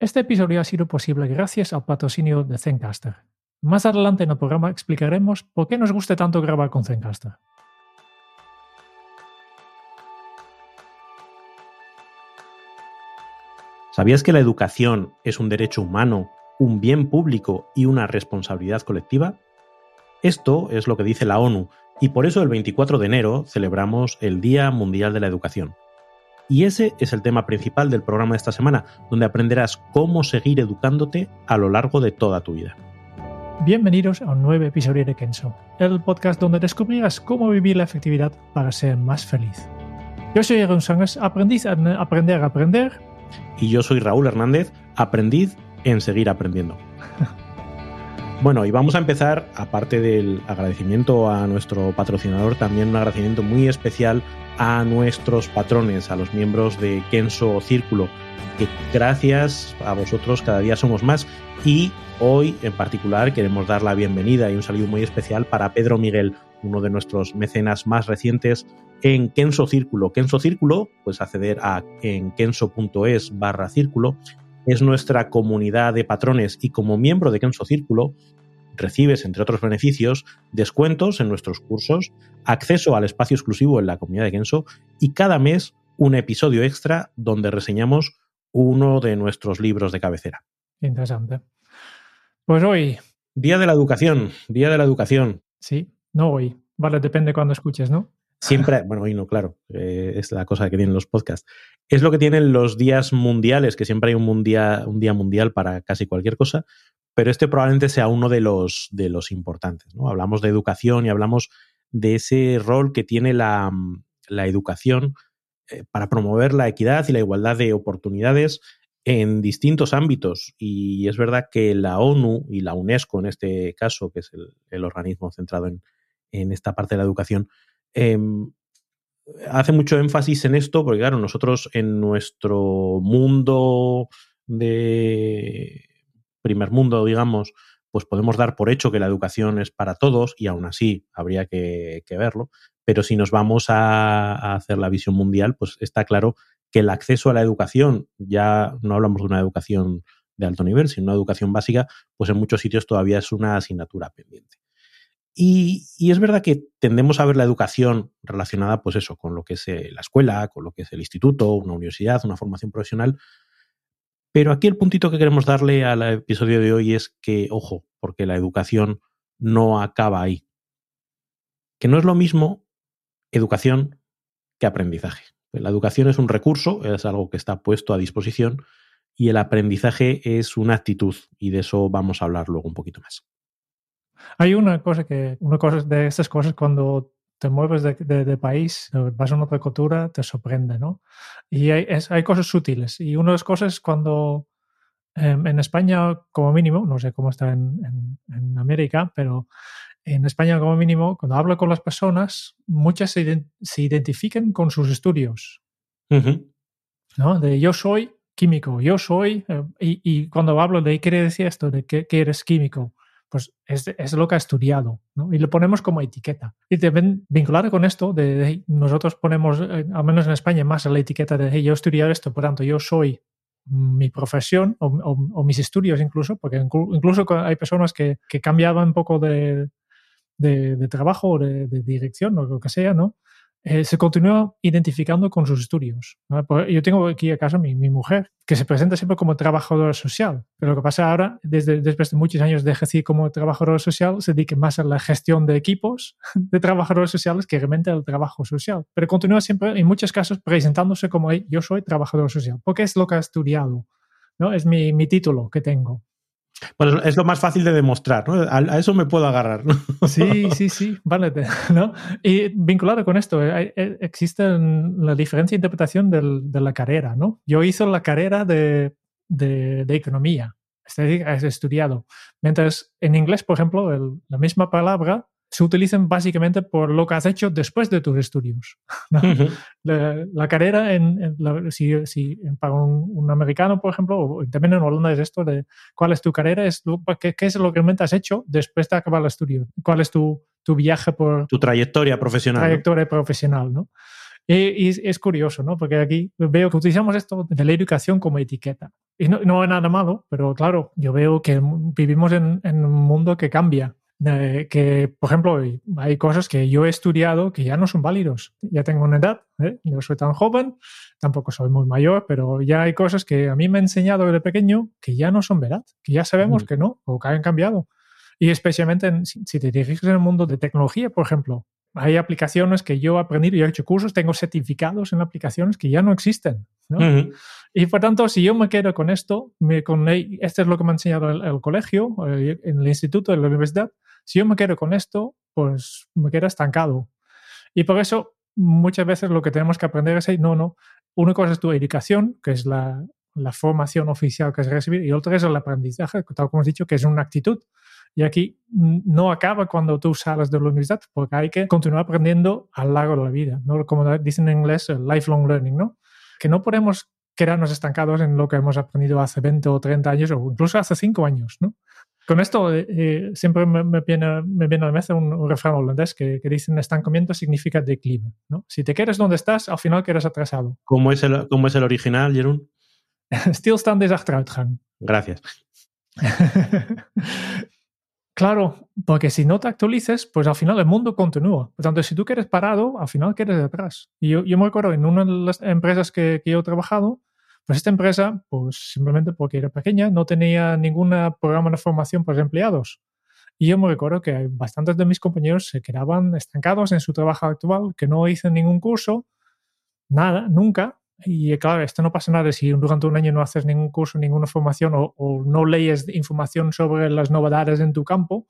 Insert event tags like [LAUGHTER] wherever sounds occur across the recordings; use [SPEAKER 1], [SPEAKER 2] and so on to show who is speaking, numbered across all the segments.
[SPEAKER 1] Este episodio ha sido posible gracias al patrocinio de Zencaster. Más adelante en el programa explicaremos por qué nos gusta tanto grabar con Zencaster.
[SPEAKER 2] ¿Sabías que la educación es un derecho humano, un bien público y una responsabilidad colectiva? Esto es lo que dice la ONU y por eso el 24 de enero celebramos el Día Mundial de la Educación. Y ese es el tema principal del programa de esta semana, donde aprenderás cómo seguir educándote a lo largo de toda tu vida.
[SPEAKER 1] Bienvenidos a un nuevo episodio de Kenso, el podcast donde descubrirás cómo vivir la efectividad para ser más feliz. Yo soy Aaron Sangas, aprendiz en aprender a aprender.
[SPEAKER 2] Y yo soy Raúl Hernández, aprendiz en seguir aprendiendo. [LAUGHS] Bueno, y vamos a empezar, aparte del agradecimiento a nuestro patrocinador, también un agradecimiento muy especial a nuestros patrones, a los miembros de Kenso Círculo, que gracias a vosotros cada día somos más y hoy en particular queremos dar la bienvenida y un saludo muy especial para Pedro Miguel, uno de nuestros mecenas más recientes en Kenso Círculo. Kenso Círculo, pues acceder a en kenso.es barra círculo, es nuestra comunidad de patrones y como miembro de Kenso Círculo recibes, entre otros beneficios, descuentos en nuestros cursos, acceso al espacio exclusivo en la comunidad de Kenso y cada mes un episodio extra donde reseñamos uno de nuestros libros de cabecera.
[SPEAKER 1] Interesante. Pues hoy.
[SPEAKER 2] Día de la educación, día de la educación.
[SPEAKER 1] Sí, no hoy. Vale, depende cuando escuches, ¿no?
[SPEAKER 2] Siempre, [LAUGHS] bueno, hoy no, claro, eh, es la cosa que tienen los podcasts. Es lo que tienen los días mundiales, que siempre hay un, un día mundial para casi cualquier cosa, pero este probablemente sea uno de los, de los importantes. ¿no? Hablamos de educación y hablamos de ese rol que tiene la, la educación eh, para promover la equidad y la igualdad de oportunidades en distintos ámbitos. Y es verdad que la ONU y la UNESCO, en este caso, que es el, el organismo centrado en, en, esta parte de la educación, eh, hace mucho énfasis en esto, porque claro, nosotros en nuestro mundo de primer mundo, digamos, pues podemos dar por hecho que la educación es para todos y aún así habría que, verlo. Pero si nos vamos a, a, hacer la visión mundial, pues está claro que el acceso a la educación, ya no hablamos de una educación de alto nivel, sino una educación básica, pues en muchos sitios todavía es una asignatura pendiente. Y, y, es verdad que tendemos a ver la educación relacionada, pues eso, con lo que es eh, la escuela, con lo que es el instituto, una universidad, una formación profesional, pero aquí el puntito que queremos darle al episodio de hoy es que, ojo, porque la educación no acaba ahí. Que no es lo mismo educación que aprendizaje. La educación es un recurso, es algo que está puesto a disposición y el aprendizaje es una actitud y de eso vamos a hablar luego un poquito más.
[SPEAKER 1] Hay una cosa que, una cosa de estas cosas cuando te mueves de, de, de, país, vas a una otra cultura, te sorprende, ¿no? Y hay, es, hay cosas sutiles. Y una de las cosas es cuando eh, en España, como mínimo, no sé cómo está en, en, en, América, pero en España, como mínimo, cuando hablo con las personas, muchas se, ident se identifican con sus estudios. Uh -huh. ¿no? De yo soy químico, yo soy, eh, y, y, cuando hablo de qué quiere decir esto, de que, que eres químico, pues es, es, lo que ha estudiado, ¿no? Y lo ponemos como etiqueta. Y también vinculado con esto, de, nosotros ponemos, eh, al menos en España, más la etiqueta de, hey, yo he estudiado esto, por tanto, yo soy mi profesión o, mis estudios incluso, porque incluso hay personas que, que cambiaban un poco de, de, de trabajo o de, dirección o lo que sea, ¿no? Eh, se continúa identificando con sus estudios. ¿no? Yo tengo aquí acaso mi, mi mujer, que se presenta siempre como trabajadora social, pero lo que pasa ahora, desde, después de muchos años de ejercer como trabajadora social, se dedica más a la gestión de equipos [LAUGHS] de trabajadores sociales que realmente al trabajo social. Pero continúa siempre, en muchos casos, presentándose como yo soy trabajador social, porque es lo que ha estudiado, ¿no? Es mi, mi título que tengo.
[SPEAKER 2] Bueno, es lo más fácil de demostrar, ¿no? A, a eso me puedo agarrar, ¿no? [LAUGHS]
[SPEAKER 1] Sí, sí, sí, vale, [LAUGHS] ¿no? Y vinculado con esto, hay, existe la diferencia de interpretación del, de la carrera, ¿no? Yo hice la carrera de, de, de economía, he estudiado, mientras en inglés, por ejemplo, el, la misma palabra se utilizan básicamente por lo que has hecho después de tus estudios. [LAUGHS] ¿no? Uh -huh. la, la, carrera, en, en la, si, si, para un, un, americano, por ejemplo, o también en Holanda es esto de cuál es tu carrera, es qué, qué, es lo que realmente has hecho después de acabar el estudio, cuál es tu, tu viaje por...
[SPEAKER 2] Tu trayectoria profesional.
[SPEAKER 1] Trayectoria ¿no? profesional, ¿no? Y, es curioso, ¿no? Porque aquí veo que utilizamos esto de la educación como etiqueta. Y no, no hay nada malo, pero claro, yo veo que vivimos en, en un mundo que cambia que, por ejemplo, hay cosas que yo he estudiado que ya no son válidos. Ya tengo una edad, ¿eh? no soy tan joven, tampoco soy muy mayor, pero ya hay cosas que a mí me han enseñado desde pequeño que ya no son verdad, que ya sabemos que no, o que han cambiado. Y especialmente si te diriges en el mundo de tecnología, por ejemplo, hay aplicaciones que yo he aprendido, y he hecho cursos, tengo certificados en aplicaciones que ya no existen. Y por tanto, si yo me quedo con esto, me, con, esto es lo que me ha enseñado el, el colegio, en el instituto, en la universidad, si yo me quedo con esto, pues me quedo estancado. Y por eso muchas veces lo que tenemos que aprender es, no, no, una cosa es tu educación, que es la, la formación oficial que es recibir, y otra es el aprendizaje, tal como has dicho, que es una actitud. Y aquí no acaba cuando tú sales de la universidad, porque hay que continuar aprendiendo a lo largo de la vida, ¿no? Como dicen en inglés, el lifelong learning, ¿no? Que no podemos quedarnos estancados en lo que hemos aprendido hace 20 o 30 años o incluso hace 5 años, ¿no? Con esto eh, eh, siempre me, viene, me, viene, a la mente un, refrán holandés que, que dice estancamiento significa declive. ¿no? Si te quedas donde estás, al final quedas atrasado.
[SPEAKER 2] ¿Cómo es el, cómo es el original, Jerón? [LAUGHS]
[SPEAKER 1] Stilstand is achteruitgang.
[SPEAKER 2] Gracias. [LAUGHS]
[SPEAKER 1] claro, porque si no te actualices, pues al final el mundo continúa. Por tanto, si tú quedas parado, al final quedas detrás. Y yo, yo me acuerdo en una de las empresas que, que yo he trabajado, pues esta empresa, pues simplemente porque era pequeña, no tenía ningún programa de formación para los empleados. Y yo me recuerdo que bastantes de mis compañeros se quedaban estancados en su trabajo actual, que no hice ningún curso, nada, nunca. Y claro, esto no pasa nada si durante un año no haces ningún curso, ninguna formación o, o no lees información sobre las novedades en tu campo,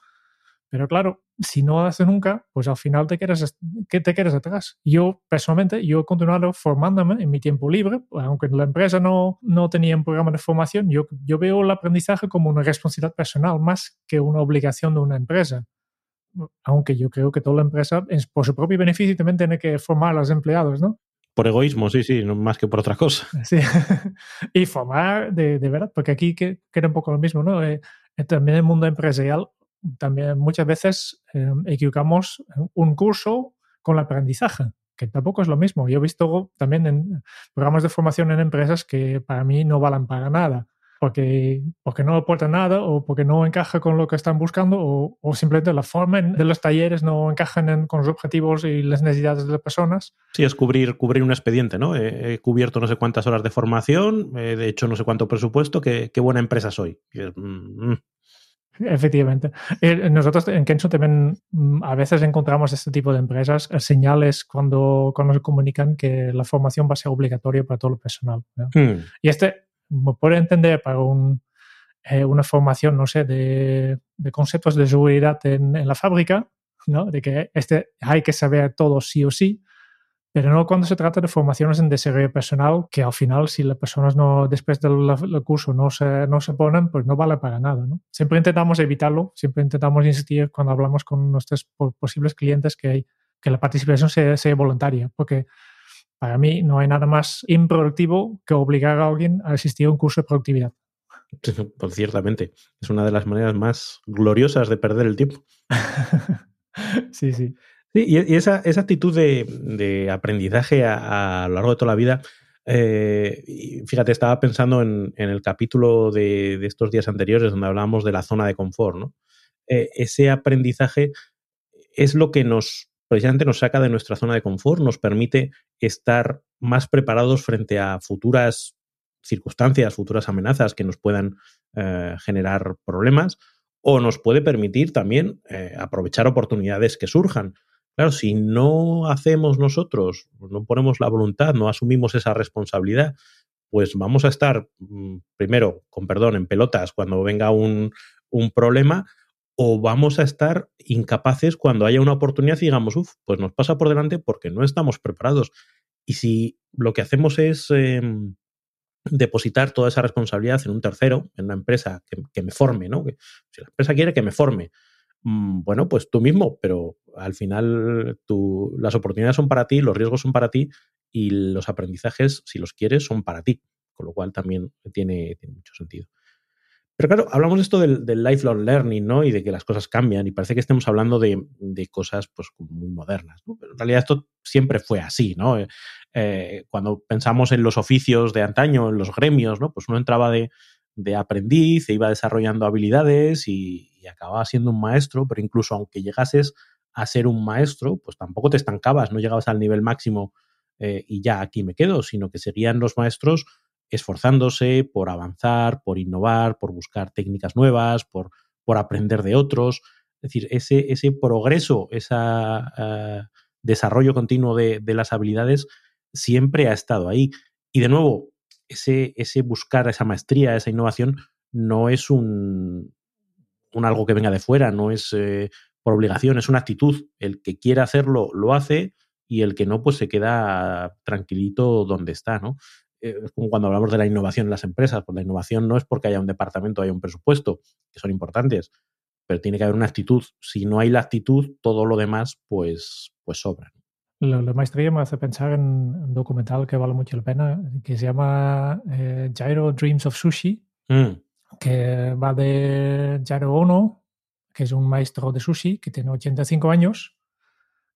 [SPEAKER 1] pero claro, si no lo haces nunca, pues al final te quedas, te quedas atrás. Yo, personalmente, yo he continuado formándome en mi tiempo libre, aunque la empresa no, no tenía un programa de formación, yo, yo veo el aprendizaje como una responsabilidad personal más que una obligación de una empresa. Aunque yo creo que toda la empresa, por su propio beneficio, también tiene que formar a los empleados, ¿no?
[SPEAKER 2] Por egoísmo, sí, sí, más que por otra cosa. [LAUGHS]
[SPEAKER 1] Sí, y formar de, de verdad, porque aquí queda un poco lo mismo, ¿no? Eh, también el mundo empresarial también muchas veces eh, equivocamos un curso con el aprendizaje, que tampoco es lo mismo. Yo he visto también en programas de formación en empresas que para mí no valen para nada, porque, porque no aporta nada o porque no encaja con lo que están buscando o, o simplemente la forma de los talleres no encajan con los objetivos y las necesidades de las personas.
[SPEAKER 2] Sí, es cubrir, cubrir un expediente, ¿no? He, cubierto no sé cuántas horas de formación, he hecho no sé cuánto presupuesto, qué, qué buena empresa soy. Mm, mm.
[SPEAKER 1] Efectivamente. Eh, nosotros en Kenzo también mm, a veces encontramos este tipo de empresas, eh, señales cuando, cuando se comunican que la formación va a ser obligatoria para todo el personal. Hmm. Y este puede entender para un, eh, una formación, no sé, de, de conceptos de seguridad en, en, la fábrica, ¿no? de que este hay que saber todo sí o sí, pero no cuando se trata de formaciones en desarrollo personal, que al final, si las personas no, después del, curso no se, no se ponen, pues no vale para nada. ¿no? Siempre intentamos evitarlo, siempre intentamos insistir cuando hablamos con nuestros posibles clientes que, que la participación sea, sea voluntaria, porque para mí no hay nada más improductivo que obligar a alguien a asistir a un curso de productividad.
[SPEAKER 2] Pues ciertamente, es una de las maneras más gloriosas de perder el tiempo. [LAUGHS]
[SPEAKER 1] sí, sí.
[SPEAKER 2] Sí, y, esa, esa actitud de, aprendizaje a, lo largo de toda la vida, eh, fíjate, estaba pensando en, en el capítulo de, de, estos días anteriores donde hablábamos de la zona de confort, ¿no? Eh, ese aprendizaje es lo que nos, precisamente nos saca de nuestra zona de confort, nos permite estar más preparados frente a futuras circunstancias, futuras amenazas que nos puedan eh, generar problemas, o nos puede permitir también eh, aprovechar oportunidades que surjan. Claro, si no hacemos nosotros, no ponemos la voluntad, no asumimos esa responsabilidad, pues vamos a estar, mm, primero, con perdón, en pelotas cuando venga un, un problema, o vamos a estar incapaces cuando haya una oportunidad y digamos, uff, pues nos pasa por delante porque no estamos preparados. Y si lo que hacemos es eh, depositar toda esa responsabilidad en un tercero, en una empresa que, que me forme, ¿no? Que, si la empresa quiere que me forme, bueno, pues tú mismo, pero al final tú, las oportunidades son para ti, los riesgos son para ti y los aprendizajes, si los quieres, son para ti, con lo cual también tiene, mucho sentido. Pero claro, hablamos de esto del, lifelong learning, ¿no? Y de que las cosas cambian y parece que estemos hablando de, cosas pues muy modernas. Pero en realidad esto siempre fue así, ¿no? Eh, eh, cuando pensamos en los oficios de antaño, en los gremios, ¿no? Pues uno entraba de, aprendiz, se iba desarrollando habilidades y, y, acababa siendo un maestro, pero incluso aunque llegases a ser un maestro, pues tampoco te estancabas, no llegabas al nivel máximo eh, y ya aquí me quedo, sino que seguían los maestros esforzándose por avanzar, por innovar, por buscar técnicas nuevas, por, por aprender de otros. Es decir, ese, ese progreso, ese eh, desarrollo continuo de, las habilidades siempre ha estado ahí. Y de nuevo, ese, ese buscar esa maestría, esa innovación, no es un, un algo que venga de fuera, no es eh, por obligación, es una actitud. El que quiera hacerlo, lo hace y el que no, pues se queda tranquilito donde está, ¿no? Eh, es como cuando hablamos de la innovación en las empresas, pues la innovación no es porque haya un departamento, haya un presupuesto, que son importantes, pero tiene que haber una actitud. Si no hay la actitud, todo lo demás, pues, pues sobra.
[SPEAKER 1] La, maestría me hace pensar en un documental que vale mucho la pena, que se llama eh, Gyro Dreams of Sushi, mm. Que va de Gyro Ono, que es un maestro de sushi que tiene 85 años,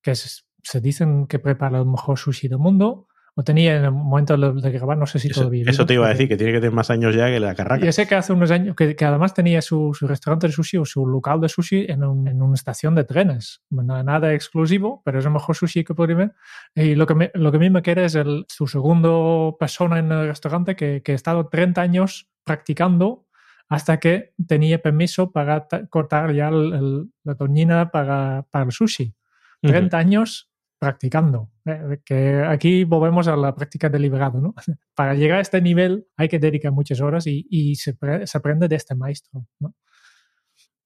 [SPEAKER 1] que se dicen que prepara el mejor sushi del mundo. Lo tenía en el momento de grabar, no sé si
[SPEAKER 2] eso,
[SPEAKER 1] todavía.
[SPEAKER 2] Eso te iba a decir, que tiene que tener más años ya que la carraca.
[SPEAKER 1] Yo sé que hace unos años, que, además tenía su, restaurante de sushi o su local de sushi en, una estación de trenes. Nada, exclusivo, pero es el mejor sushi que podría ver. Y lo que, me, lo que a mí me quiere es el, su segundo persona en el restaurante que, que ha estado 30 años practicando hasta que tenía permiso para cortar ya la toñina para, para, el sushi. 30 años practicando. Eh, que aquí volvemos a la práctica deliberada. ¿no? [LAUGHS] Para llegar a este nivel hay que dedicar muchas horas y, se, aprende de este maestro. ¿no?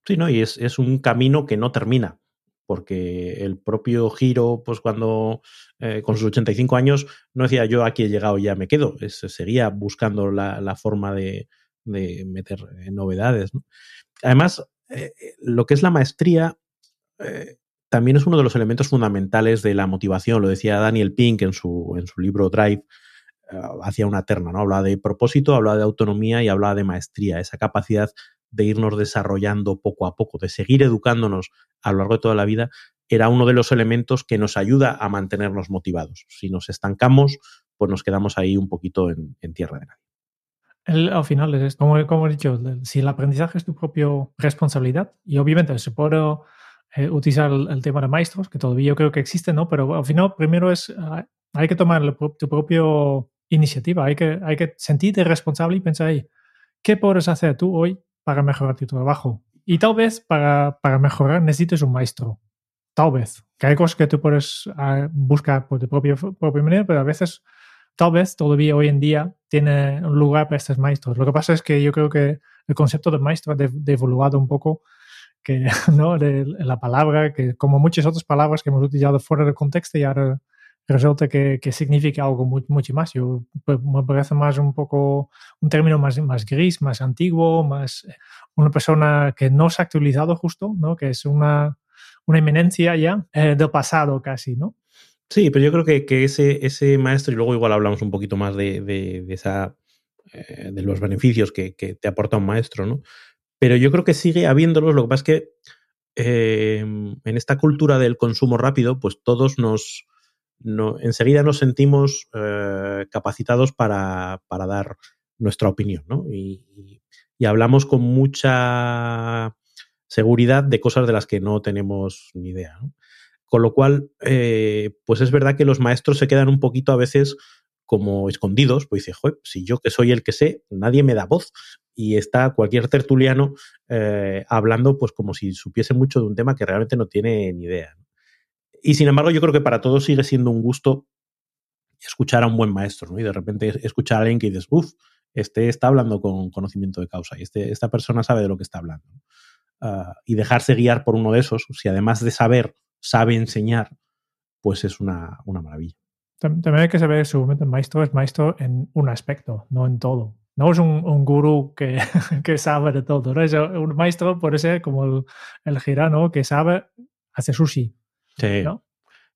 [SPEAKER 2] Sí, ¿no? y es, es, un camino que no termina. Porque el propio Giro, pues cuando eh, con sus 85 años, no decía yo aquí he llegado y ya me quedo. seguía buscando la, la forma de, de meter eh, novedades. Además, eh, lo que es la maestría eh, también es uno de los elementos fundamentales de la motivación. Lo decía Daniel Pink en su, en su libro Drive, hacía una terna, ¿no? Hablaba de propósito, hablaba de autonomía y hablaba de maestría, esa capacidad de irnos desarrollando poco a poco, de seguir educándonos a lo largo de toda la vida, era uno de los elementos que nos ayuda a mantenernos motivados. Si nos estancamos, pues nos quedamos ahí un poquito en, en tierra de nadie
[SPEAKER 1] al final es como, como he dicho, si el aprendizaje es tu propia responsabilidad, y obviamente se puede eh, utilizar el, tema de maestros, que todavía yo creo que existe, ¿no? Pero al final primero es, ah, hay que tomar tu propia iniciativa, hay que, hay que sentirte responsable y pensar ahí, ¿qué puedes hacer tú hoy para mejorar tu trabajo? Y tal vez para, para mejorar necesites un maestro. Tal vez. Que hay cosas que tú puedes ah, buscar por tu propia, propia manera, pero a veces tal vez todavía hoy en día tiene un lugar para estos maestros. Lo que pasa es que yo creo que el concepto de maestro ha devaluado un poco que, [LAUGHS] ¿no? de, la palabra, que como muchas otras palabras que hemos utilizado fuera del contexto y ahora resulta que, que significa algo mucho más. Yo, pues, me parece más un poco un término más, más gris, más antiguo, más una persona que no se ha actualizado justo, ¿no? que es una, una eminencia ya eh, del pasado casi, ¿no?
[SPEAKER 2] Sí, pero yo creo que, ese, maestro, y luego igual hablamos un poquito más de, de, esa, eh, de los beneficios que, te aporta un maestro, ¿no? Pero yo creo que sigue habiéndolos. Lo que pasa es que eh, en esta cultura del consumo rápido, pues todos nos, no, enseguida nos sentimos eh, capacitados para, para, dar nuestra opinión, ¿no? Y hablamos con mucha seguridad de cosas de las que no tenemos ni idea, ¿no? Con lo cual, eh, pues es verdad que los maestros se quedan un poquito a veces como escondidos, pues dice, Joder, si yo que soy el que sé, nadie me da voz. Y está cualquier tertuliano eh, hablando pues como si supiese mucho de un tema que realmente no tiene ni idea. Y sin embargo, yo creo que para todos sigue siendo un gusto escuchar a un buen maestro, ¿no? Y de repente escuchar a alguien que dices, uff, este está hablando con conocimiento de causa y este, esta persona sabe de lo que está hablando. Uh, y dejarse guiar por uno de esos, si además de saber sabe enseñar, pues es una, una maravilla.
[SPEAKER 1] También hay que saber que el maestro es maestro en un aspecto, no en todo. No es un, un gurú que, [LAUGHS] que, sabe de todo. ¿no? Es un maestro puede ser como el, el girano que sabe hacer sushi. Sí. ¿no?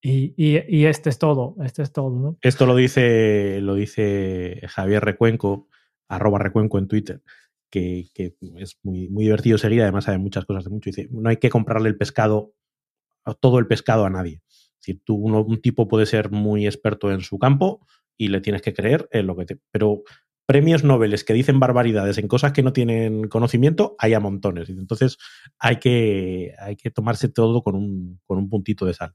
[SPEAKER 1] Y, y, y, este es todo, este es todo. ¿no?
[SPEAKER 2] Esto lo dice, lo dice Javier Recuenco, arroba Recuenco en Twitter, que, es muy, muy divertido seguir, además sabe muchas cosas de mucho. Dice, no hay que comprarle el pescado, todo el pescado a nadie. Si tú, un tipo puede ser muy experto en su campo y le tienes que creer en lo que te... Pero premios Nobel que dicen barbaridades en cosas que no tienen conocimiento, hay a montones. Entonces hay que, hay que tomarse todo con un, con un puntito de sal.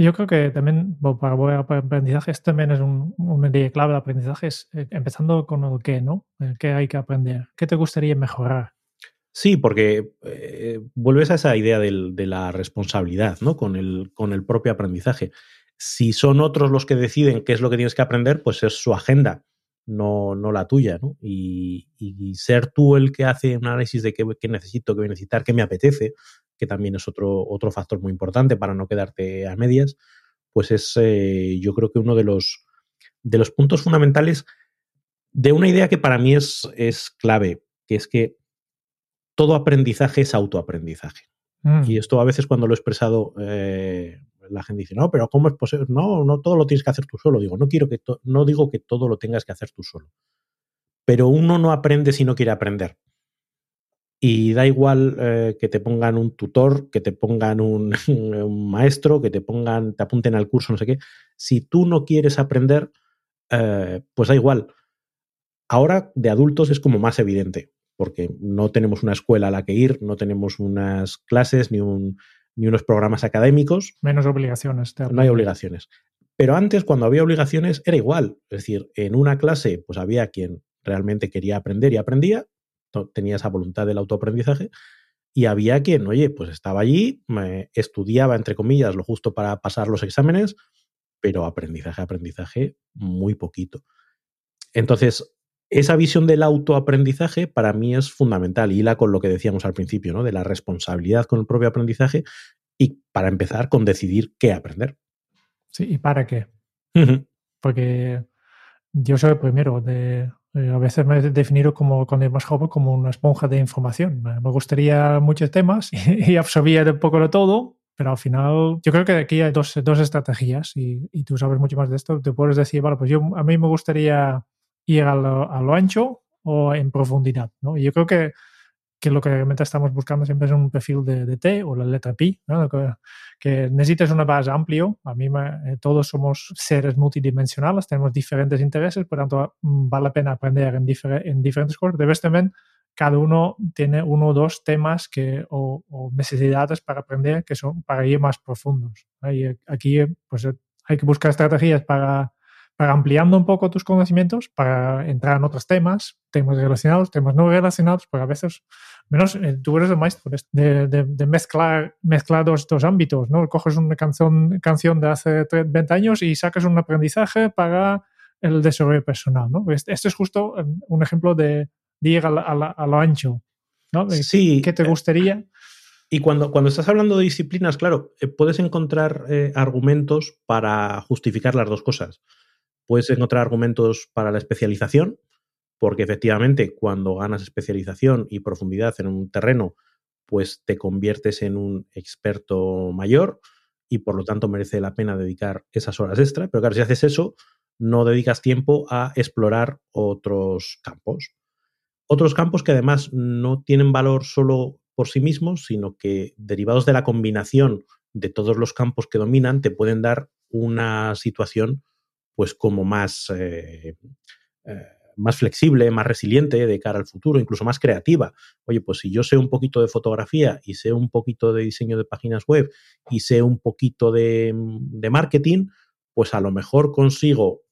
[SPEAKER 1] Yo creo que también para aprendizaje, este también es un, un medida clave de aprendizaje, es eh, empezando con el qué, ¿no? Qué hay que aprender. ¿Qué te gustaría mejorar?
[SPEAKER 2] Sí, porque eh, vuelves a esa idea de la responsabilidad, ¿no? Con el, con el propio aprendizaje. Si son otros los que deciden qué es lo que tienes que aprender, pues es su agenda, no, no la tuya, ¿no? Y, ser tú el que hace un análisis de qué, necesito, qué voy a necesitar, qué me apetece, que también es otro, otro factor muy importante para no quedarte a medias, pues es eh, yo creo que uno de los, de los puntos fundamentales de una idea que para mí es clave, que es que todo aprendizaje es autoaprendizaje. Mm. Y esto a veces cuando lo he expresado, eh, la gente dice, no, pero ¿cómo es posible? No, no todo lo tienes que hacer tú solo. Digo, no, quiero que no digo que todo lo tengas que hacer tú solo. Pero uno no aprende si no quiere aprender. Y da igual eh, que te pongan un tutor, que te pongan un, [LAUGHS] maestro, que te pongan, te apunten al curso, no sé qué. Si tú no quieres aprender, eh, pues da igual. Ahora de adultos es como más evidente, porque no tenemos una escuela a la que ir, no tenemos unas clases ni, un, ni unos programas académicos.
[SPEAKER 1] Menos obligaciones.
[SPEAKER 2] No hay obligaciones. Pero antes, cuando había obligaciones, era igual. Es decir, en una clase, pues había quien realmente quería aprender y aprendía, tenía esa voluntad del autoaprendizaje. Y había quien, oye, pues estaba allí, me estudiaba, entre comillas, lo justo para pasar los exámenes, pero aprendizaje, aprendizaje, muy poquito. Entonces, esa visión del autoaprendizaje para mí es fundamental y la con lo que decíamos al principio, ¿no? De la responsabilidad con el propio aprendizaje y para empezar con decidir qué aprender.
[SPEAKER 1] Sí, ¿y para qué? Porque yo soy el primero de eh, a veces me he definido como, cuando era más joven como una esponja de información. Me gustaría muchos temas [LAUGHS] y, absorbía un poco de todo, pero al final yo creo que aquí hay dos, dos estrategias y, y, tú sabes mucho más de esto. Te puedes decir, vale, pues yo a mí me gustaría ir a lo, a lo ancho o en profundidad. ¿no? Y yo creo que que lo que realmente estamos buscando siempre es un perfil de, T o la letra Pi, ¿no? que, que, necesitas una base amplio. A mí me, eh, todos somos seres multidimensionales, tenemos diferentes intereses, por tanto mm, vale la pena aprender en, en diferentes cosas. Debes también, cada uno tiene uno o dos temas que, o, necesidades para aprender que son para ir más profundos. Y aquí pues, hay que buscar estrategias para para ampliando un poco tus conocimientos, para entrar en otros temas, temas relacionados, temas no relacionados, porque a veces, menos eh, tú eres el maestro de, de, mezclar, mezclar dos, dos, ámbitos, ¿no? Coges una canción, canción de hace 20 años y sacas un aprendizaje para el desarrollo personal, ¿no? Este, este es justo un ejemplo de, ir a, lo ancho, ¿no?
[SPEAKER 2] Sí.
[SPEAKER 1] ¿Qué te eh, gustaría?
[SPEAKER 2] Y cuando, cuando estás hablando de disciplinas, claro, eh, puedes encontrar argumentos para justificar las dos cosas. Puedes encontrar argumentos para la especialización, porque efectivamente cuando ganas especialización y profundidad en un terreno, pues te conviertes en un experto mayor y por lo tanto merece la pena dedicar esas horas extra. Pero claro, si haces eso, no dedicas tiempo a explorar otros campos. Otros campos que además no tienen valor solo por sí mismos, sino que derivados de la combinación de todos los campos que dominan, te pueden dar una situación pues como más, eh, eh, más flexible, más resiliente de cara al futuro, incluso más creativa. Oye, pues si yo sé un poquito de fotografía y sé un poquito de diseño de páginas web y sé un poquito de, de marketing, pues a lo mejor consigo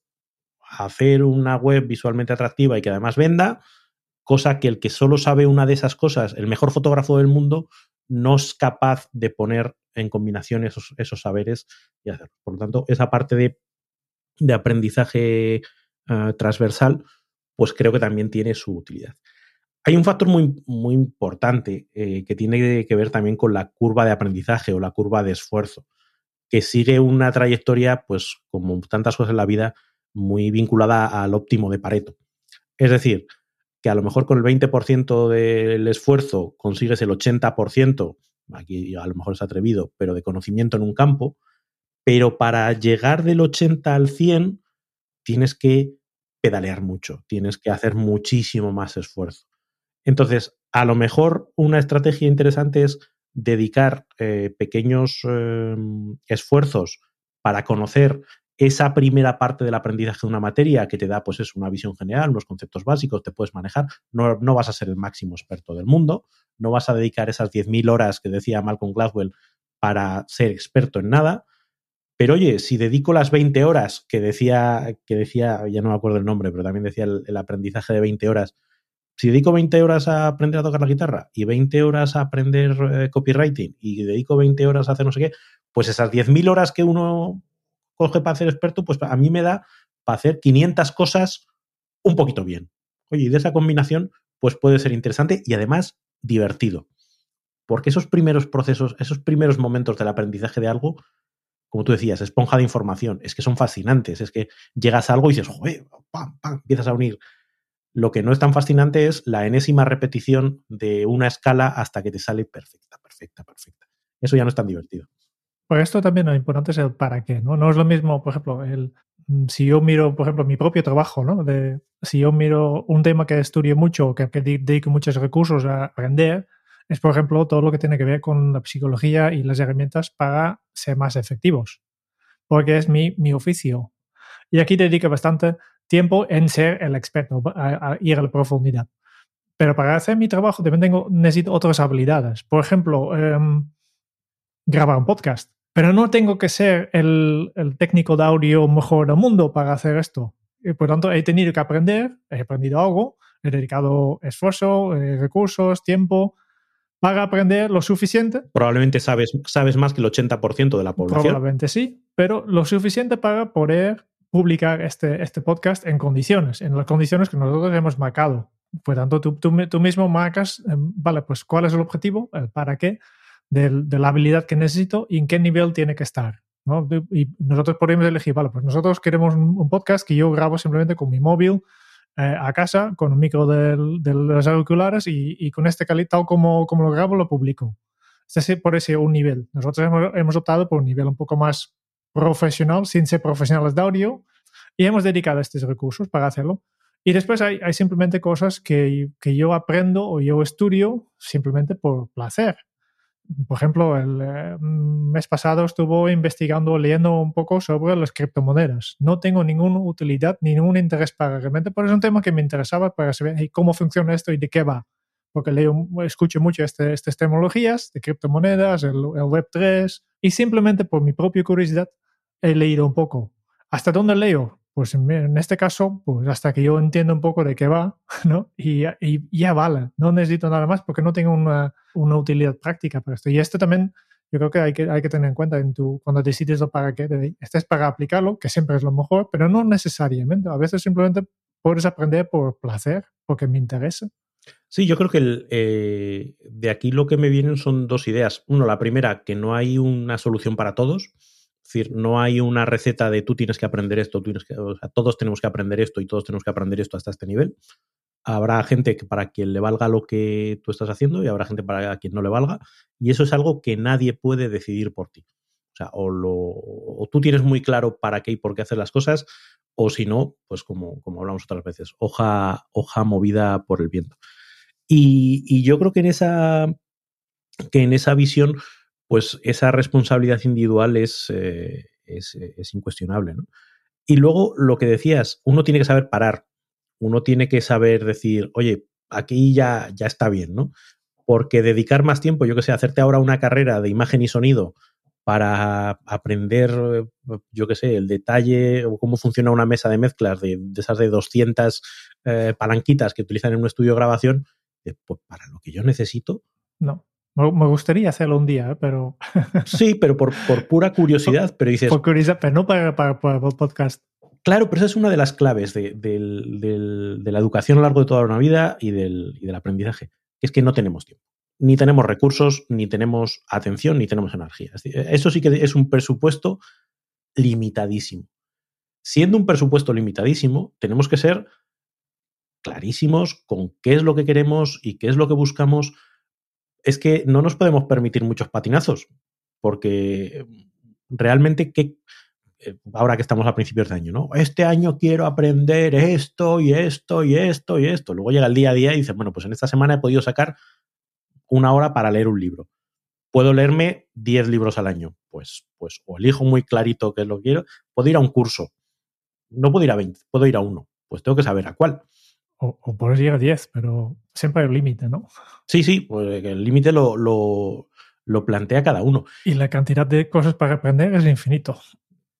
[SPEAKER 2] hacer una web visualmente atractiva y que además venda, cosa que el que solo sabe una de esas cosas, el mejor fotógrafo del mundo, no es capaz de poner en combinación esos, esos saberes y hacerlo. Por lo tanto, esa parte de de aprendizaje ah, transversal, pues creo que también tiene su utilidad. Hay un factor muy, muy importante eh, que tiene que ver también con la curva de aprendizaje o la curva de esfuerzo, que sigue una trayectoria, pues como tantas cosas en la vida, muy vinculada al óptimo de Pareto. Es decir, que a lo mejor con el 20% del esfuerzo consigues el 80%, aquí a lo mejor es atrevido, pero de conocimiento en un campo, pero para llegar del 80 al 100 tienes que pedalear mucho, tienes que hacer muchísimo más esfuerzo. Entonces, a lo mejor una estrategia interesante es dedicar eh, pequeños em, esfuerzos para conocer esa primera parte del aprendizaje de una materia que te da, pues es una visión general, unos conceptos básicos, te puedes manejar. No, no vas a ser el máximo experto del mundo, no vas a dedicar esas 10.000 horas que decía Malcolm Gladwell para ser experto en nada. Pero oye, si dedico las 20 horas que decía, que decía, ya no me acuerdo el nombre, pero también decía el, aprendizaje de 20 horas, si dedico 20 horas a aprender a tocar la guitarra y 20 horas a aprender eh, copywriting y dedico 20 horas a hacer no sé qué, pues esas 10.000 horas que uno coge para ser experto, pues a mí me da para hacer 500 cosas un poquito bien. Oye, y de esa combinación, pues puede ser interesante y además divertido. Porque esos primeros procesos, esos primeros momentos del aprendizaje de algo, como tú decías, esponja de información, es que son fascinantes. Es que llegas a algo y dices, joder, pam, pam, empiezas a unir. Lo que no es tan fascinante es la enésima repetición de una escala hasta que te sale perfecta, perfecta, perfecta. Eso ya no es tan divertido.
[SPEAKER 1] Por esto también lo importante es el para qué, ¿no? No es lo mismo, por ejemplo, el, mm, si yo miro, por ejemplo, mi propio trabajo, ¿no? De, si yo miro un tema que estudio mucho, que, que dedico muchos recursos a aprender, es, por ejemplo, todo lo que tiene que ver con la psicología y las herramientas para ser más efectivos, porque es mi, mi oficio. Y aquí dedico bastante tiempo en ser el experto, a, ir a la profundidad. Pero para hacer mi trabajo también tengo, necesito otras habilidades. Por ejemplo, em, grabar un podcast. Pero no tengo que ser el, técnico de audio mejor del mundo para hacer esto. Y por tanto, he tenido que aprender, he aprendido algo, he dedicado esfuerzo, eh, recursos, tiempo para aprender lo suficiente.
[SPEAKER 2] Probablemente sabes, sabes más que el 80% de la población.
[SPEAKER 1] Probablemente sí, pero lo suficiente para poder publicar este, este podcast en condiciones, en las condiciones que nosotros hemos marcado. Por tanto, tú, tú, mismo marcas, em, vale, pues cuál es el objetivo, el para qué, de, la habilidad que necesito y en qué nivel tiene que estar. ¿no? Y nosotros podemos elegir, vale, pues nosotros queremos un, podcast que yo grabo simplemente con mi móvil eh, a casa, con un micro de, los auriculares y, con este calidad, tal como, como lo grabo, lo publico. Es por ese un nivel. Nosotros hemos, optado por un nivel un poco más profesional, sin ser profesionales de audio, y hemos dedicado estos recursos para hacerlo. Y después hay, hay simplemente cosas que, que, yo aprendo o yo estudio simplemente por placer por ejemplo, el eh, mes pasado estuvo investigando, leyendo un poco sobre las criptomonedas. No tengo ninguna utilidad, ningún interés para realmente, pero es un tema que me interesaba para saber cómo funciona esto y de qué va. Porque leo, escucho mucho este, estas tecnologías de criptomonedas, el, el Web3, y simplemente por mi propia curiosidad he leído un poco. ¿Hasta dónde leo? Pues en, este caso, pues hasta que yo entiendo un poco de qué va, [LAUGHS] ¿no? Y, ya vale, no necesito nada más porque no tengo una, una, utilidad práctica para esto. Y esto también yo creo que hay que, hay que tener en cuenta en tu, cuando decides lo para qué. Este es para aplicarlo, que siempre es lo mejor, pero no necesariamente. A veces simplemente puedes aprender por placer, porque me interesa.
[SPEAKER 2] Sí, yo creo que el, eh, de aquí lo que me vienen son dos ideas. Uno, la primera, que no hay una solución para todos es decir, no hay una receta de tú tienes que aprender esto, tú tienes que, o sea, todos tenemos que aprender esto y todos tenemos que aprender esto hasta este nivel. Habrá gente para quien le valga lo que tú estás haciendo y habrá gente para quien no le valga. Y eso es algo que nadie puede decidir por ti. O sea, o, lo, o tú tienes muy claro para qué y por qué hacer las cosas, o si no, pues como, como hablamos otras veces, hoja, hoja movida por el viento. Y, y yo creo que en esa, que en esa visión pues esa responsabilidad individual es, eh, es, incuestionable. ¿no? Y luego lo que decías, uno tiene que saber parar, uno tiene que saber decir, oye, aquí ya, ya está bien, ¿no? Porque dedicar más tiempo, yo que sé, hacerte ahora una carrera de imagen y sonido para aprender, yo que sé, el detalle o cómo funciona una mesa de mezclas de, esas de 200 eh, palanquitas que utilizan en un estudio de grabación, pues para lo que yo necesito,
[SPEAKER 1] no. Me gustaría hacerlo un día, ¿eh? pero... [LAUGHS]
[SPEAKER 2] sí, pero por, pura curiosidad, pero dices...
[SPEAKER 1] Por curiosidad, pero no para, para, podcast.
[SPEAKER 2] Claro, pero esa es una de las claves de, la educación a lo largo de toda una vida y del, y del aprendizaje, es que no tenemos tiempo. Ni tenemos recursos, ni tenemos atención, ni tenemos energía. Eso sí que es un presupuesto limitadísimo. Siendo un presupuesto limitadísimo, tenemos que ser clarísimos con qué es lo que queremos y qué es lo que buscamos es que no nos podemos permitir muchos patinazos, porque realmente, ¿qué, eh, ahora que estamos a principios de año, ¿no? Este año quiero aprender esto y esto y esto y esto. Luego llega el día a día y dices, bueno, pues en esta semana he podido sacar una hora para leer un libro. Puedo leerme 10 libros al año. Pues, pues o elijo muy clarito que lo quiero. Puedo ir a un curso. No puedo ir a 20, puedo ir a uno. Pues tengo que saber a cuál.
[SPEAKER 1] O, o puedes llegar a 10, pero siempre hay un límite, ¿no?
[SPEAKER 2] Sí, sí, pues el límite lo, lo, lo plantea cada uno.
[SPEAKER 1] Y la cantidad de cosas para aprender es infinito.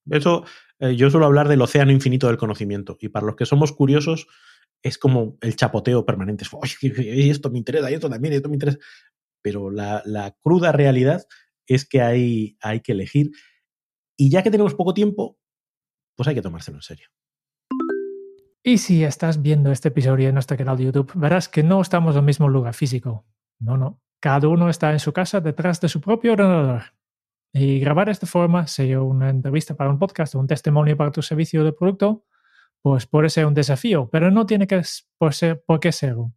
[SPEAKER 2] Eso, eh, yo suelo hablar del océano infinito del conocimiento. Y para los que somos curiosos, es como el chapoteo permanente. Oye, esto me interesa, y esto también, y esto me interesa. Pero la, la cruda realidad es que hay, hay que elegir. Y ya que tenemos poco tiempo, pues hay que tomárselo en serio.
[SPEAKER 1] Y si estás viendo este episodio en nuestro canal de YouTube, verás que no estamos en el mismo lugar físico. No, no. Cada uno está en su casa detrás de su propio ordenador. Y grabar de esta forma, sea una entrevista para un podcast o un testimonio para tu servicio de producto, pues puede ser un desafío, pero no tiene que ser, por qué serlo.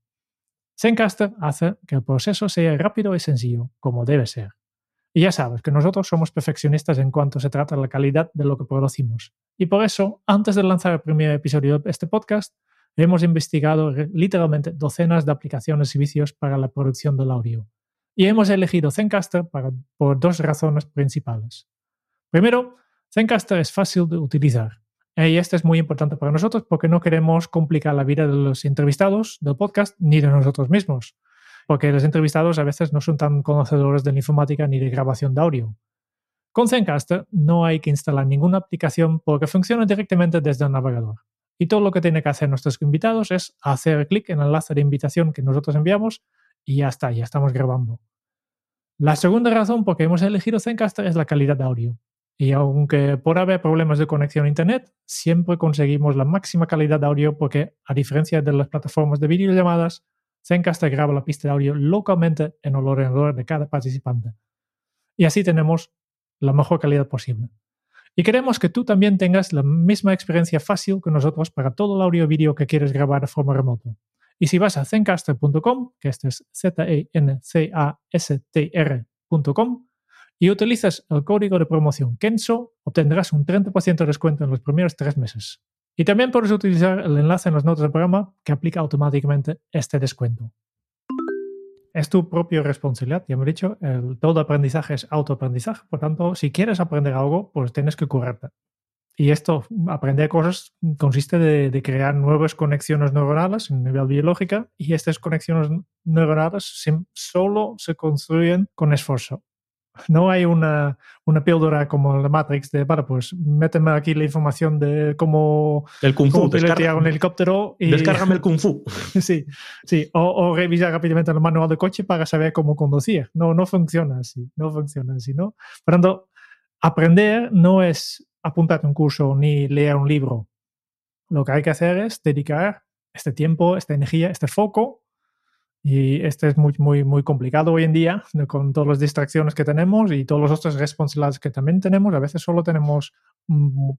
[SPEAKER 1] Zencaster hace que el proceso sea rápido y sencillo, como debe ser. Y ya sabes que nosotros somos perfeccionistas en cuanto se trata de la calidad de lo que producimos. Y por eso, antes de lanzar el primer episodio de este podcast, hemos investigado literalmente docenas de aplicaciones y servicios para la producción del audio. Y hemos elegido Zencaster por dos razones principales. Primero, Zencaster es fácil de utilizar. Y esto es muy importante para nosotros porque no queremos complicar la vida de los entrevistados del podcast ni de nosotros mismos. Porque los entrevistados a veces no son tan conocedores de la informática ni de grabación de audio. Con Zencaster no hay que instalar ninguna aplicación porque funciona directamente desde el navegador. Y todo lo que tienen que hacer nuestros invitados es hacer clic en el enlace de invitación que nosotros enviamos y ya está, ya estamos grabando. La segunda razón por que hemos elegido Zencaster es la calidad de audio. Y aunque por haber problemas de conexión a Internet, siempre conseguimos la máxima calidad de audio porque, a diferencia de las plataformas de videollamadas, Zencaster graba la pista de audio localmente en el ordenador de cada participante. Y así tenemos la mejor calidad posible. Y queremos que tú también tengas la misma experiencia fácil que nosotros para todo el audio y vídeo que quieres grabar de forma remota. Y si vas a zencaster.com, que este es Z-E-N-C-A-S-T-R.com, y utilizas el código de promoción KENSO, obtendrás un 30% de descuento en los primeros tres meses. Y también puedes utilizar el enlace en las notas del programa que aplica automáticamente este descuento es tu propia responsabilidad. Ya me he dicho, el, todo aprendizaje es autoaprendizaje. Por tanto, si quieres aprender algo, pues tienes que curarte. Y esto, aprender cosas, consiste de, de, crear nuevas conexiones neuronales en nivel biológico y estas conexiones neuronales solo se construyen con esfuerzo. No hay una, una píldora como la Matrix de, para, pues méteme aquí la información de cómo,
[SPEAKER 2] el kung fu,
[SPEAKER 1] cómo un helicóptero. Y,
[SPEAKER 2] descárgame el Kung Fu. [LAUGHS]
[SPEAKER 1] sí, sí. O, o, revisar rápidamente el manual de coche para saber cómo conducir. No, no funciona así. No funciona así, ¿no? Por tanto, aprender no es apuntarte un curso ni leer un libro. Lo que hay que hacer es dedicar este tiempo, esta energía, este foco y este es muy, muy, muy complicado hoy en día con todas las distracciones que tenemos y todas las otras responsabilidades que también tenemos. A veces solo tenemos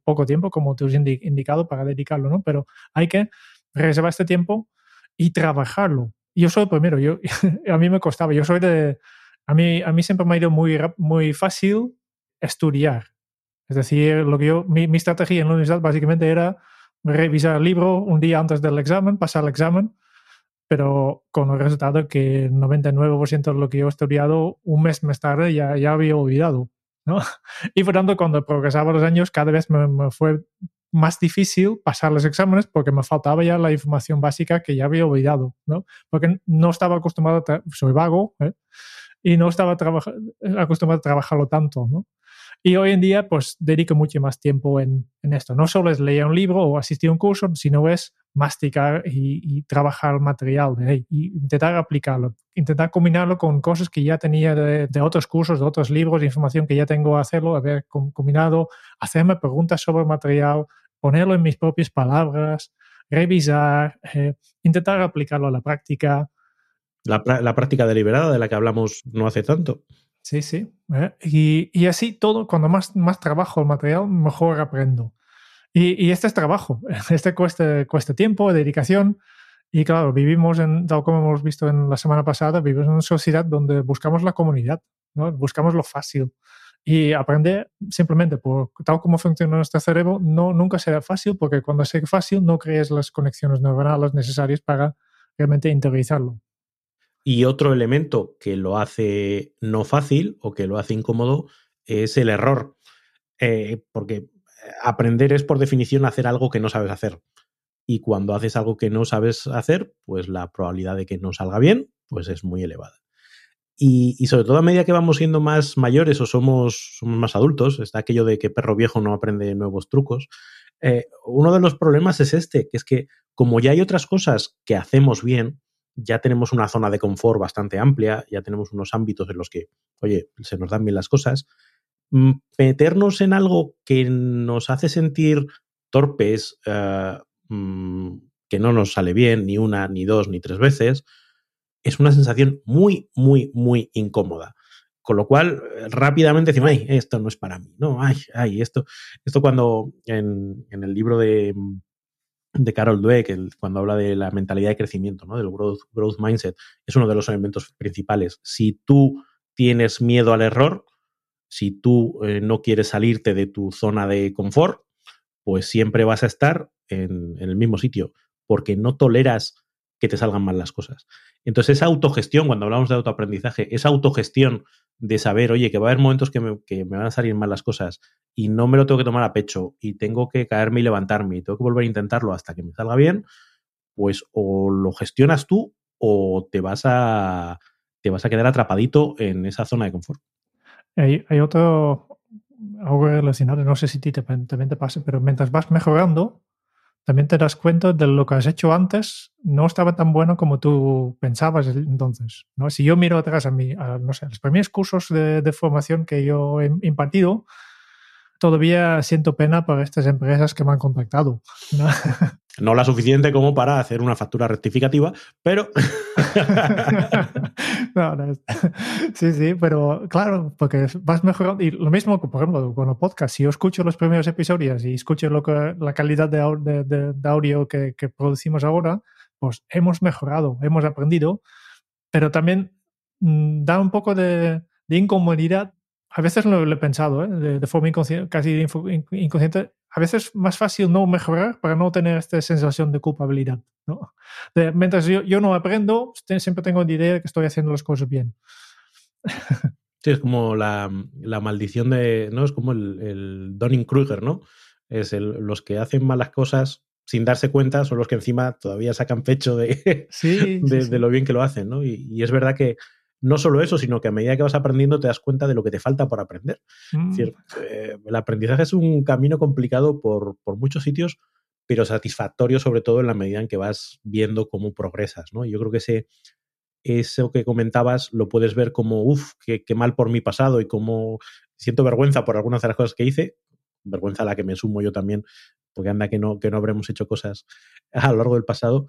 [SPEAKER 1] poco tiempo, como te he indicado, para dedicarlo, ¿no? Pero hay que reservar este tiempo y trabajarlo. Yo soy el primero, yo, [LAUGHS] a mí me costaba, yo soy de, a mí, a mí siempre me ha ido muy, muy fácil estudiar. Es decir, lo que yo, mi, mi estrategia en la universidad básicamente era revisar el libro un día antes del examen, pasar el examen pero con el resultado que el 99% de lo que yo he estudiado un mes más tarde ya, ya había olvidado. ¿no? [LAUGHS] Y por tanto, cuando progresaba los años, cada vez me, me, fue más difícil pasar los exámenes porque me faltaba ya la información básica que ya había olvidado, ¿no? Porque no estaba acostumbrado, soy vago, ¿eh? y no estaba acostumbrado a trabajarlo tanto, ¿no? Y hoy en día, pues dedico mucho más tiempo en, en esto. No solo es leer un libro o asistir a un curso, sino es masticar y, trabajar el material ahí, y intentar aplicarlo, intentar combinarlo con cosas que ya tenía de, de, otros cursos, de otros libros, de información que ya tengo a hacerlo, haber combinado, hacerme preguntas sobre material, ponerlo en mis propias palabras, revisar, eh, intentar aplicarlo a la práctica.
[SPEAKER 2] La, la, práctica deliberada de la que hablamos no hace tanto.
[SPEAKER 1] Sí, sí. ¿eh? Y, y, así todo, cuando más, más trabajo el material, mejor aprendo. Y, y, este es trabajo, [LAUGHS] este cuesta, cuesta tiempo, dedicación. Y claro, vivimos, en, tal como hemos visto en la semana pasada, vivimos en una sociedad donde buscamos la comunidad, ¿no? buscamos lo fácil. Y aprender simplemente por tal como funciona nuestro cerebro no, nunca será fácil porque cuando sea fácil no crees las conexiones neuronales necesarias para realmente interiorizarlo.
[SPEAKER 2] Y otro elemento que lo hace no fácil o que lo hace incómodo es el error. Eh, porque aprender es por definición hacer algo que no sabes hacer. Y cuando haces algo que no sabes hacer, pues la probabilidad de que no salga bien, pues es muy elevada. Y, sobre todo a medida que vamos siendo más mayores o somos, más adultos, está aquello de que perro viejo no aprende nuevos trucos. Eh, uno de los problemas es este, que es que como ya hay otras cosas que hacemos bien, ya tenemos una zona de confort bastante amplia, ya tenemos unos ámbitos en los que, oye, se nos dan bien las cosas, mm, meternos en algo que nos hace sentir torpes, mm, que no nos sale bien ni una, ni dos, ni tres veces, es una sensación muy, muy, muy incómoda. Con lo cual, eh, rápidamente decimos, ay, esto no es para mí, ¿no? Ay, ay, esto, esto cuando en, el libro de, de Carol Dweck, cuando habla de la mentalidad de crecimiento, ¿no? Del growth, growth mindset, es uno de los elementos principales. Si tú tienes miedo al error, si tú eh, no quieres salirte de tu zona de confort, pues siempre vas a estar en, en el mismo sitio, porque no toleras que te salgan mal las cosas. Entonces, esa autogestión, cuando hablamos de autoaprendizaje, esa autogestión de saber, oye, que va a haber momentos que me, van a salir mal las cosas y no me lo tengo que tomar a pecho y tengo que caerme y levantarme y tengo que volver a intentarlo hasta que me salga bien, pues o lo gestionas tú o te vas a, te vas a quedar atrapadito en esa zona de confort.
[SPEAKER 1] Hay, otro, algo relacionado, no sé si ti te, también te pasa, pero mientras vas mejorando, también te das cuenta de lo que has hecho antes no estaba tan bueno como tú pensabas entonces. ¿no? Si yo miro atrás a, mí, no sé, los primeros cursos de, formación que yo he impartido, todavía siento pena por estas empresas que me han contactado.
[SPEAKER 2] ¿no? [LAUGHS] no la suficiente como para hacer una factura rectificativa, pero... [LAUGHS] [LAUGHS]
[SPEAKER 1] sí, sí, pero claro, porque vas mejorando. Y lo mismo, por ejemplo, con los podcasts. Si yo escucho los primeros episodios y escucho lo que, la calidad de, de, audio que, que, producimos ahora, pues hemos mejorado, hemos aprendido, pero también mm, da un poco de, incomodidad. A veces lo, he pensado, ¿eh? de, forma inconsciente, casi inconsciente a veces es más fácil no mejorar para no tener esta sensación de culpabilidad. ¿no? mientras yo, yo, no aprendo, siempre tengo la idea de que estoy haciendo las cosas bien.
[SPEAKER 2] Sí, es como la, la maldición de, ¿no? Es como el, el Donning-Kruger, ¿no? Es el, los que hacen malas cosas sin darse cuenta son los que encima todavía sacan pecho de, [LAUGHS] de, lo bien que lo hacen, ¿no? y, es verdad que no solo eso, sino que a medida que vas aprendiendo te das cuenta de lo que te falta por aprender. Es decir, mm. eh, el aprendizaje es un camino complicado por, muchos sitios, pero satisfactorio sobre todo en la medida en que vas viendo cómo progresas. ¿no? yo creo que ese, eso que comentabas lo puedes ver como, uff, qué, mal por mi pasado y como siento vergüenza por algunas de las cosas que hice, vergüenza a la que me sumo yo también, porque anda que no, que no habremos hecho cosas a lo largo del pasado,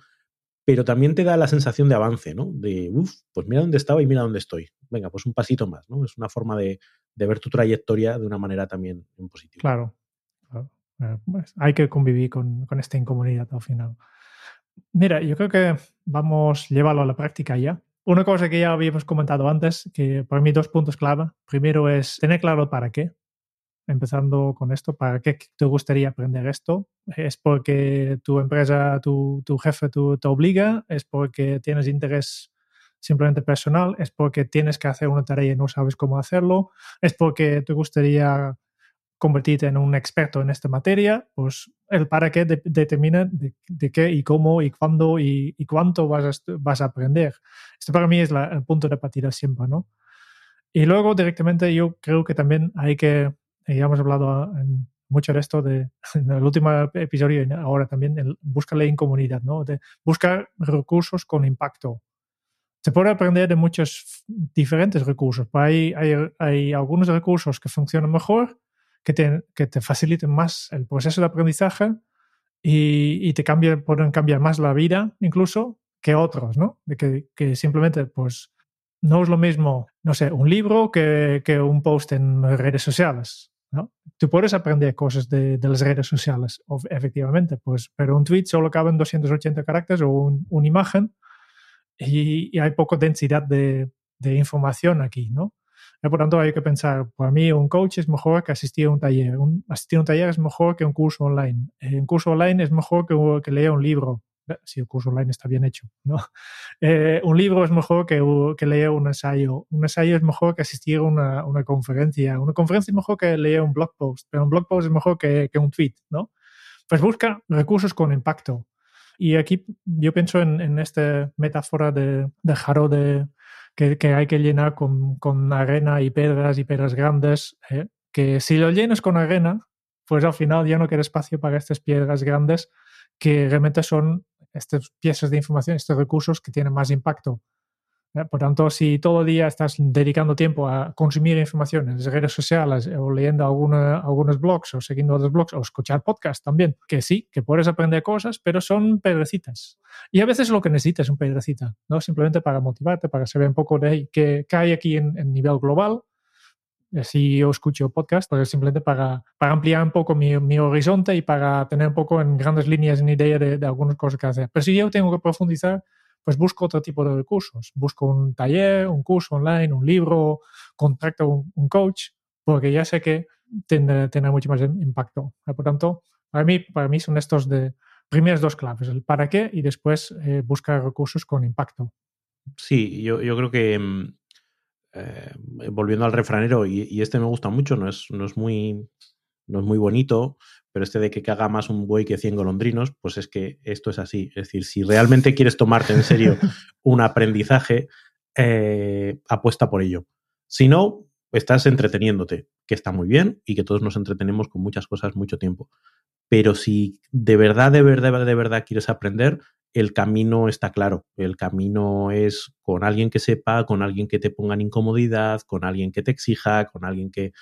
[SPEAKER 2] pero también te da la sensación de avance, ¿no? De, uff, pues mira dónde estaba y mira dónde estoy. Venga, pues un pasito más, ¿no? Es una forma de, ver tu trayectoria de una manera también en positivo.
[SPEAKER 1] Claro. Eh, pues hay que convivir con, esta incomunidad al final. Mira, yo creo que vamos a llevarlo a la práctica ya. Una cosa que ya habíamos comentado antes, que para mí dos puntos clave. Primero es tener claro para qué empezando con esto, ¿para qué te gustaría aprender esto? ¿Es porque tu empresa, tu, tu jefe te obliga? ¿Es porque tienes interés simplemente personal? ¿Es porque tienes que hacer una tarea y no sabes cómo hacerlo? ¿Es porque te gustaría convertirte en un experto en esta materia? Pues el para qué determina de, qué y cómo y cuándo y, cuánto vas a, vas a aprender. Esto para mí es el punto de partida siempre, ¿no? Y luego directamente yo creo que también hay que ya hemos hablado ah, mucho de esto de, [LAUGHS] en el último episodio y ahora también, el, búscale en comunidad, ¿no? De buscar recursos con impacto. Se puede aprender de muchos diferentes recursos. Hay, hay, hay algunos recursos que funcionan mejor, que te, que te faciliten más el proceso de aprendizaje y, y te cambian, pueden cambiar más la vida incluso que otros, ¿no? De que, que simplemente pues no es lo mismo, no sé, un libro que, que un post en redes sociales. ¿No? Tú puedes aprender cosas de, las redes sociales, efectivamente, pues, pero un tweet solo cabe en 280 caracteres o una imagen y, hay poca densidad de, información aquí, ¿no? Por tanto, hay que pensar, para mí un coach es mejor que asistir a un taller. Un, asistir a un taller es mejor que un curso online. Eh, un curso online es mejor que, que leer un libro si el curso online está bien hecho. ¿no? [LAUGHS] Eh, un libro es mejor que, que, leer un ensayo. Un ensayo es mejor que asistir a una, una, conferencia. Una conferencia es mejor que leer un blog post, pero un blog post es mejor que, que un tweet. ¿no? Pues busca recursos con impacto. Y aquí yo pienso en, en esta metáfora de, de jarro de, que, que, hay que llenar con, con, arena y piedras y piedras grandes, ¿eh? que si lo llenas con arena, pues al final ya no queda espacio para estas piedras grandes que realmente son estas piezas de información, estos recursos que tienen más impacto. Por tanto, si todo el día estás dedicando tiempo a consumir información en las redes sociales o leyendo alguna, algunos blogs o siguiendo otros blogs o escuchar podcasts también, que sí, que puedes aprender cosas, pero son pedrecitas. Y a veces lo que necesitas es un pedrecita, ¿no? Simplemente para motivarte, para saber un poco de qué, qué hay aquí en, en nivel global si yo escucho podcast, pues simplemente para, para ampliar un poco mi, mi, horizonte y para tener un poco en grandes líneas una idea de, de, algunas cosas que hacer. Pero si yo tengo que profundizar, pues busco otro tipo de recursos. Busco un taller, un curso online, un libro, contacto un, un coach, porque ya sé que tendrá, tendrá mucho más impacto. Por tanto, para mí, para mí son estos de primeras dos claves, el para qué y después eh, buscar recursos con impacto.
[SPEAKER 2] Sí, yo, yo creo que mm, eh, volviendo al refranero, y, y, este me gusta mucho, no es, no es, muy, no es muy bonito, pero este de que caga más un buey que 100 golondrinos, pues es que esto es así. Es decir, si realmente quieres tomarte en serio [LAUGHS] un aprendizaje, eh, apuesta por ello. Si no, estás entreteniéndote, que está muy bien y que todos nos entretenemos con muchas cosas mucho tiempo. Pero si de verdad, de verdad, de verdad quieres aprender, el camino está claro. El camino es con alguien que sepa, con alguien que te ponga en incomodidad, con alguien que te exija, con alguien que,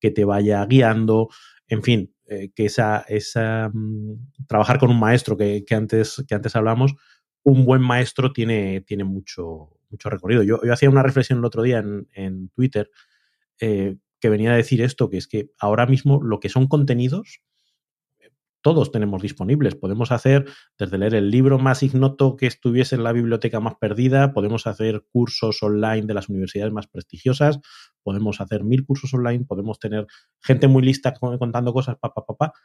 [SPEAKER 2] que te vaya guiando. En fin, eh, que esa, esa mm, trabajar con un maestro que, que, antes, que antes hablamos, un buen maestro tiene, tiene mucho, mucho recorrido. Yo, yo hacía una reflexión el otro día en, en Twitter eh, que venía a decir esto, que es que ahora mismo lo que son contenidos, todos tenemos disponibles. Podemos hacer, desde leer el libro más ignoto que estuviese en la biblioteca más perdida, podemos hacer cursos online de las universidades más prestigiosas, podemos hacer mil cursos online, podemos tener gente muy lista contando cosas, papá, papá. Pa, pa.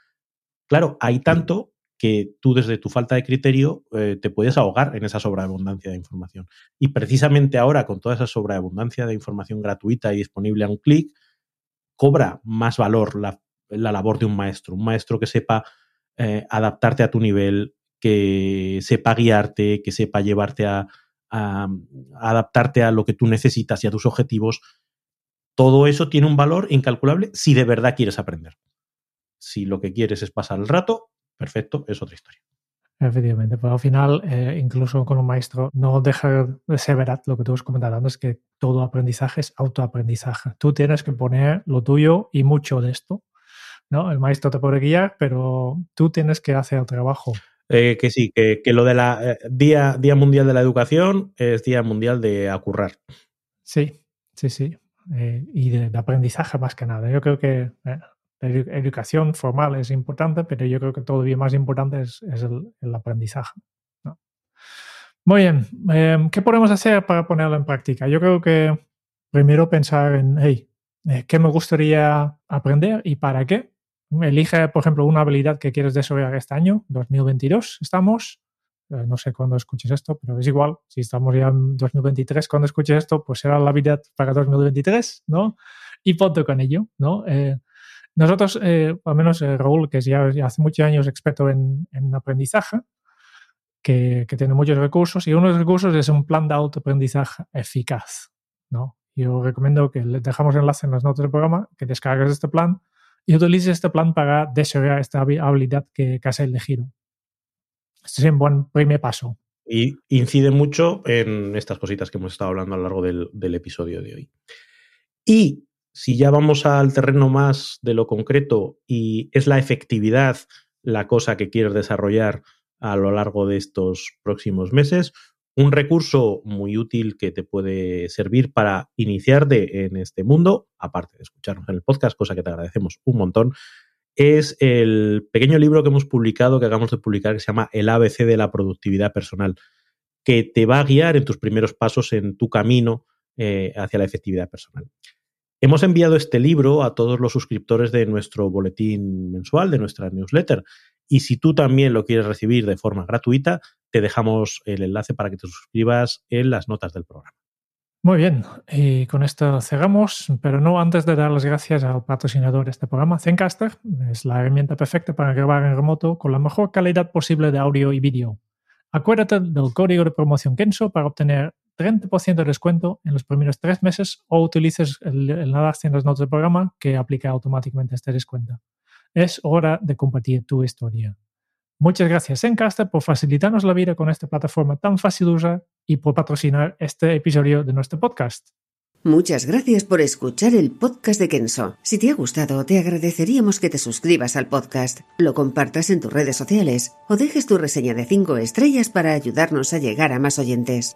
[SPEAKER 2] Claro, hay tanto que tú desde tu falta de criterio eh, te puedes ahogar en esa sobreabundancia de información. Y precisamente ahora, con toda esa sobreabundancia de información gratuita y disponible a un clic, cobra más valor la, la labor de un maestro. Un maestro que sepa eh, adaptarte a tu nivel, que sepa guiarte, que sepa llevarte a, adaptarte a lo que tú necesitas y a tus objetivos, todo eso tiene un valor incalculable si de verdad quieres aprender. Si lo que quieres es pasar el rato, perfecto, es otra historia.
[SPEAKER 1] Efectivamente, pero al final, eh, incluso con un maestro, no deja de ser verdad lo que tú has comentado antes, que todo aprendizaje es autoaprendizaje. Tú tienes que poner lo tuyo y mucho de esto ¿no? El maestro te puede guiar, pero tú tienes que hacer el trabajo.
[SPEAKER 2] Eh, que sí, que, que, lo de la eh, día, día Mundial de la Educación es Día Mundial de acurrar.
[SPEAKER 1] Sí, sí, sí. Eh, y de, de, aprendizaje más que nada. Yo creo que la educación formal es importante, pero yo creo que todavía más importante es, es el, el, aprendizaje. ¿no? Muy bien. Eh, ¿Qué podemos hacer para ponerlo en práctica? Yo creo que primero pensar en, hey, ¿qué me gustaría aprender y para qué? Elige, por ejemplo, una habilidad que quieres desarrollar este año, 2022 estamos. Eh, no sé cuándo escuches esto, pero es igual. Si estamos ya en 2023, cuando escuches esto, pues será la habilidad para 2023, ¿no? Y ponte con ello, ¿no? Eh, nosotros, eh, al menos eh, Raúl, que es ya, ya, hace muchos años experto en, en aprendizaje, que, que, tiene muchos recursos, y uno de los recursos es un plan de autoaprendizaje eficaz, ¿no? Yo recomiendo que le dejamos enlace en las notas del programa, que descargues este plan y utilices este plan para desarrollar esta habilidad que, que has elegido. Este es un buen primer paso.
[SPEAKER 2] Y incide mucho en estas cositas que hemos estado hablando a lo largo del episodio de hoy. Y si ya vamos al terreno más de lo concreto y es la efectividad la cosa que quieres desarrollar a lo largo de estos próximos meses, un recurso muy útil que te puede servir para iniciarte en este mundo, aparte de escucharnos en el podcast, cosa que te agradecemos un montón, es el pequeño libro que hemos publicado, que acabamos de publicar, que se llama El ABC de la productividad personal, que te va a guiar en tus primeros pasos en tu camino eh, hacia la efectividad personal. Hemos enviado este libro a todos los suscriptores de nuestro boletín mensual, de nuestra newsletter. Y si tú también lo quieres recibir de forma gratuita, te dejamos el enlace para que te suscribas en las notas del programa.
[SPEAKER 1] Muy bien, y con esto cerramos, pero no antes de dar las gracias al patrocinador de este programa, Zencaster. Es la herramienta perfecta para grabar en remoto con la mejor calidad posible de audio y vídeo. Acuérdate del código de promoción Kenso para obtener 30% de descuento en los primeros tres meses o utilices el, enlace en las notas del programa que aplica automáticamente este descuento. Es hora de compartir tu historia. Muchas gracias Encaster por facilitarnos la vida con esta plataforma tan fácil de usar y por patrocinar este episodio de nuestro podcast.
[SPEAKER 3] Muchas gracias por escuchar el podcast de Kenso. Si te ha gustado, te agradeceríamos que te suscribas al podcast, lo compartas en tus redes sociales o dejes tu reseña de 5 estrellas para ayudarnos a llegar a más oyentes.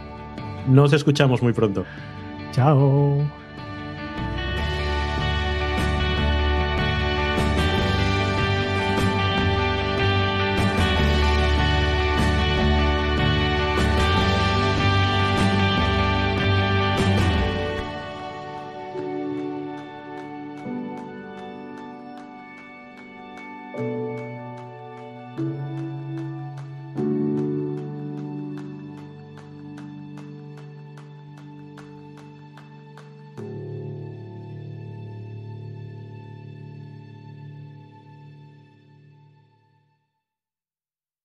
[SPEAKER 2] Nos escuchamos muy pronto.
[SPEAKER 1] Chao.